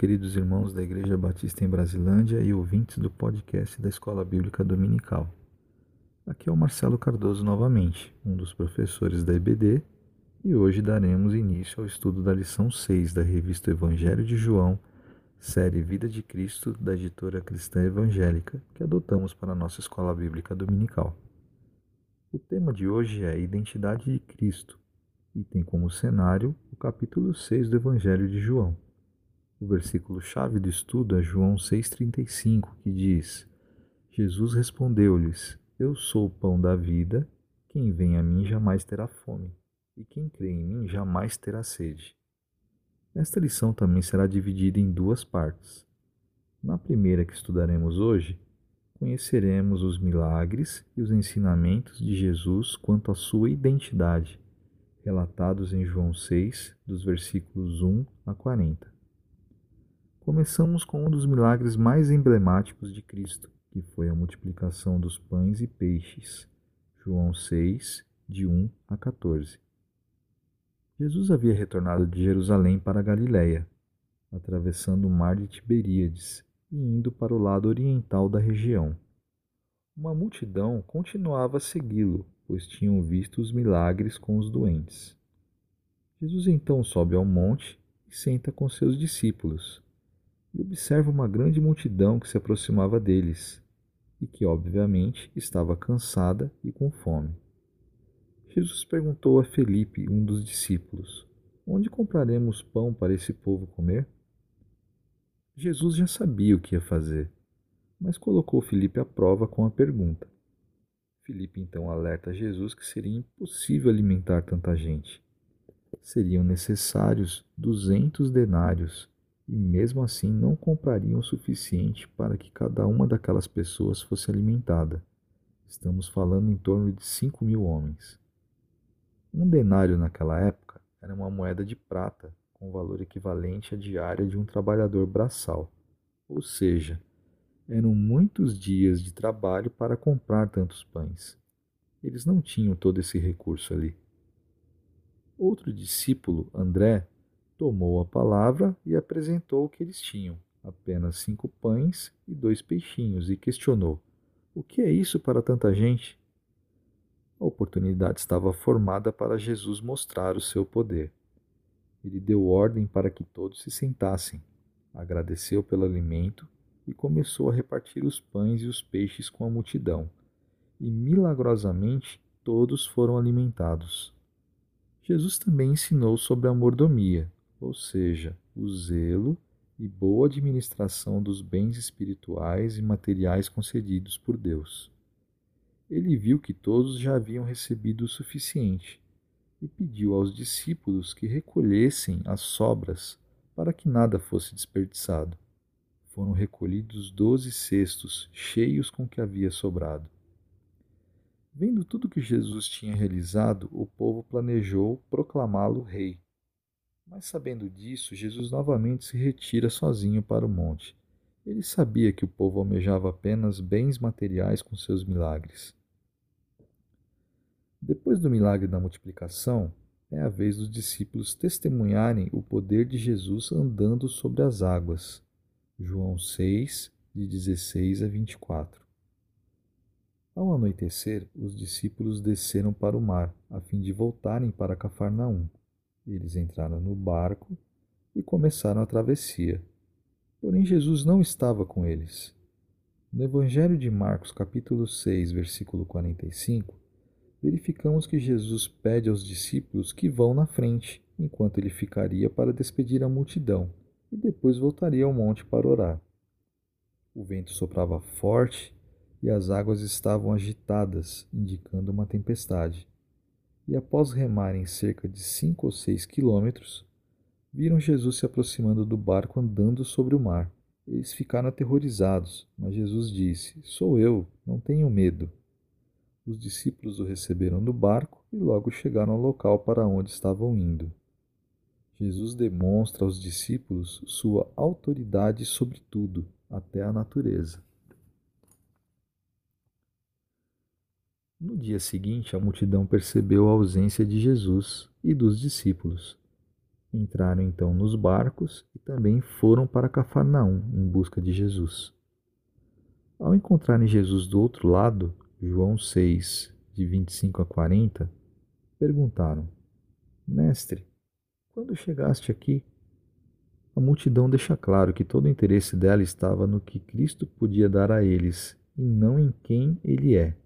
queridos irmãos da Igreja Batista em Brasilândia e ouvintes do podcast da Escola Bíblica Dominical. Aqui é o Marcelo Cardoso novamente, um dos professores da EBD, e hoje daremos início ao estudo da lição 6 da revista Evangelho de João, série Vida de Cristo, da editora Cristã Evangélica, que adotamos para a nossa Escola Bíblica Dominical. O tema de hoje é Identidade de Cristo e tem como cenário o capítulo 6 do Evangelho de João. O versículo-chave do estudo é João 6,35, que diz: Jesus respondeu-lhes: Eu sou o pão da vida, quem vem a mim jamais terá fome, e quem crê em mim jamais terá sede. Esta lição também será dividida em duas partes. Na primeira que estudaremos hoje, conheceremos os milagres e os ensinamentos de Jesus quanto à sua identidade, relatados em João 6, dos versículos 1 a 40. Começamos com um dos milagres mais emblemáticos de Cristo, que foi a multiplicação dos pães e peixes. João 6, de 1 a 14. Jesus havia retornado de Jerusalém para a Galiléia, atravessando o mar de Tiberíades e indo para o lado oriental da região. Uma multidão continuava a segui-lo, pois tinham visto os milagres com os doentes. Jesus então sobe ao monte e senta com seus discípulos e observa uma grande multidão que se aproximava deles e que, obviamente, estava cansada e com fome. Jesus perguntou a Felipe, um dos discípulos: Onde compraremos pão para esse povo comer? Jesus já sabia o que ia fazer, mas colocou Felipe à prova com a pergunta. Felipe então alerta Jesus que seria impossível alimentar tanta gente. Seriam necessários duzentos denários e mesmo assim não comprariam o suficiente para que cada uma daquelas pessoas fosse alimentada. Estamos falando em torno de cinco mil homens. Um denário naquela época era uma moeda de prata com valor equivalente à diária de um trabalhador braçal, ou seja, eram muitos dias de trabalho para comprar tantos pães. Eles não tinham todo esse recurso ali. Outro discípulo, André, tomou a palavra e apresentou o que eles tinham, apenas cinco pães e dois peixinhos, e questionou: O que é isso para tanta gente? A oportunidade estava formada para Jesus mostrar o seu poder. Ele deu ordem para que todos se sentassem, agradeceu pelo alimento e começou a repartir os pães e os peixes com a multidão. E milagrosamente todos foram alimentados. Jesus também ensinou sobre a mordomia, ou seja, o zelo e boa administração dos bens espirituais e materiais concedidos por Deus. Ele viu que todos já haviam recebido o suficiente e pediu aos discípulos que recolhessem as sobras para que nada fosse desperdiçado. Foram recolhidos doze cestos cheios com o que havia sobrado. Vendo tudo que Jesus tinha realizado, o povo planejou proclamá-lo rei. Mas sabendo disso, Jesus novamente se retira sozinho para o monte. Ele sabia que o povo almejava apenas bens materiais com seus milagres. Depois do milagre da multiplicação, é a vez dos discípulos testemunharem o poder de Jesus andando sobre as águas. João 6, de 16 a 24. Ao anoitecer, os discípulos desceram para o mar, a fim de voltarem para Cafarnaum. Eles entraram no barco e começaram a travessia. Porém, Jesus não estava com eles. No Evangelho de Marcos, capítulo 6, versículo 45, verificamos que Jesus pede aos discípulos que vão na frente, enquanto ele ficaria para despedir a multidão e depois voltaria ao monte para orar. O vento soprava forte e as águas estavam agitadas, indicando uma tempestade e após remarem cerca de cinco ou seis quilômetros, viram Jesus se aproximando do barco andando sobre o mar. Eles ficaram aterrorizados, mas Jesus disse: Sou eu, não tenham medo. Os discípulos o receberam no barco e logo chegaram ao local para onde estavam indo. Jesus demonstra aos discípulos sua autoridade sobre tudo, até a natureza. No dia seguinte, a multidão percebeu a ausência de Jesus e dos discípulos. Entraram então nos barcos e também foram para Cafarnaum em busca de Jesus. Ao encontrarem Jesus do outro lado, João 6, de 25 a 40, perguntaram: Mestre, quando chegaste aqui? A multidão deixa claro que todo o interesse dela estava no que Cristo podia dar a eles e não em quem ele é.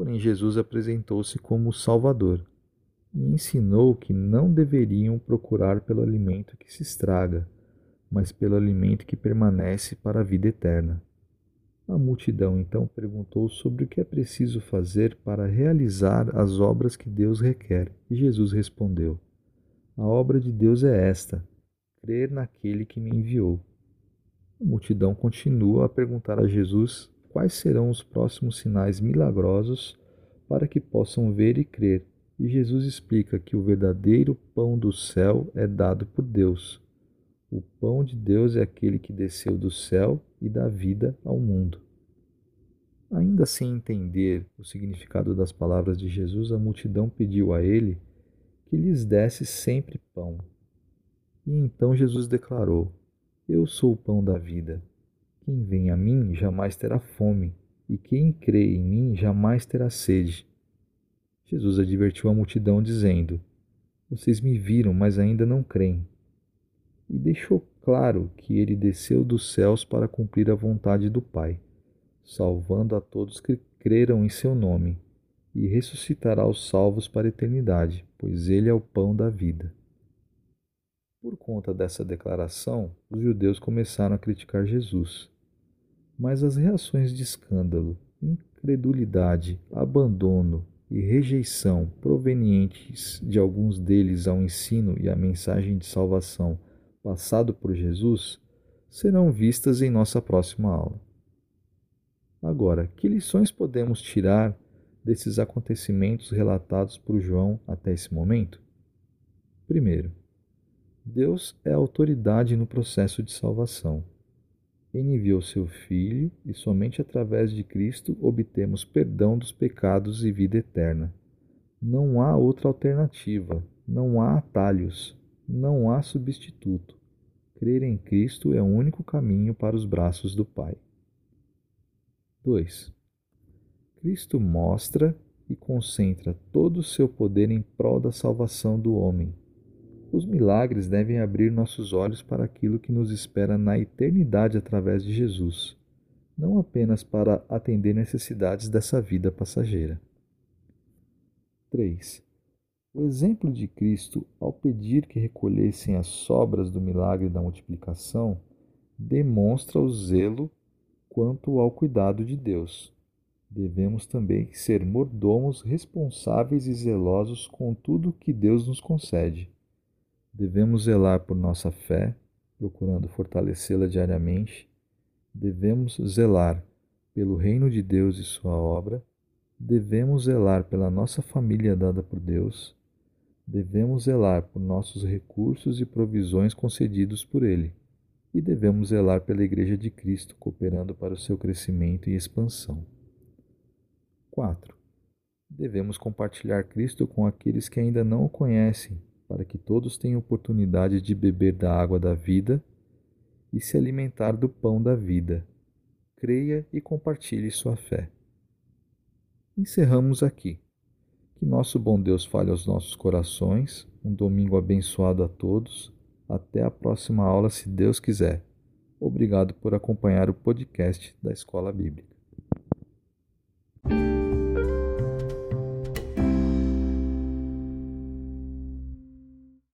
Porém, Jesus apresentou-se como Salvador e ensinou que não deveriam procurar pelo alimento que se estraga, mas pelo alimento que permanece para a vida eterna. A multidão então perguntou sobre o que é preciso fazer para realizar as obras que Deus requer, e Jesus respondeu: A obra de Deus é esta: crer naquele que me enviou. A multidão continua a perguntar a Jesus quais serão os próximos sinais milagrosos para que possam ver e crer e Jesus explica que o verdadeiro pão do céu é dado por Deus. O pão de Deus é aquele que desceu do céu e dá vida ao mundo. Ainda sem entender o significado das palavras de Jesus, a multidão pediu a ele que lhes desse sempre pão. E então Jesus declarou: Eu sou o pão da vida. Quem vem a mim jamais terá fome, e quem crê em mim jamais terá sede. Jesus advertiu a multidão, dizendo: Vocês me viram, mas ainda não creem. E deixou claro que ele desceu dos céus para cumprir a vontade do Pai, salvando a todos que creram em seu nome, e ressuscitará os salvos para a eternidade, pois ele é o pão da vida. Por conta dessa declaração, os judeus começaram a criticar Jesus. Mas as reações de escândalo, incredulidade, abandono e rejeição provenientes de alguns deles ao ensino e à mensagem de salvação passado por Jesus serão vistas em nossa próxima aula. Agora, que lições podemos tirar desses acontecimentos relatados por João até esse momento? Primeiro, Deus é autoridade no processo de salvação. Ele enviou seu Filho e somente através de Cristo obtemos perdão dos pecados e vida eterna. Não há outra alternativa, não há atalhos, não há substituto. Crer em Cristo é o único caminho para os braços do Pai. 2. Cristo mostra e concentra todo o seu poder em prol da salvação do homem os milagres devem abrir nossos olhos para aquilo que nos espera na eternidade através de Jesus, não apenas para atender necessidades dessa vida passageira. 3. O exemplo de Cristo, ao pedir que recolhessem as sobras do milagre da multiplicação, demonstra o zelo quanto ao cuidado de Deus. Devemos também ser mordomos responsáveis e zelosos com tudo que Deus nos concede. Devemos zelar por nossa fé, procurando fortalecê-la diariamente. Devemos zelar pelo reino de Deus e sua obra. Devemos zelar pela nossa família dada por Deus. Devemos zelar por nossos recursos e provisões concedidos por Ele. E devemos zelar pela Igreja de Cristo, cooperando para o seu crescimento e expansão. 4. Devemos compartilhar Cristo com aqueles que ainda não o conhecem para que todos tenham oportunidade de beber da água da vida e se alimentar do pão da vida. Creia e compartilhe sua fé. Encerramos aqui. Que nosso bom Deus fale aos nossos corações. Um domingo abençoado a todos. Até a próxima aula, se Deus quiser. Obrigado por acompanhar o podcast da Escola Bíblica.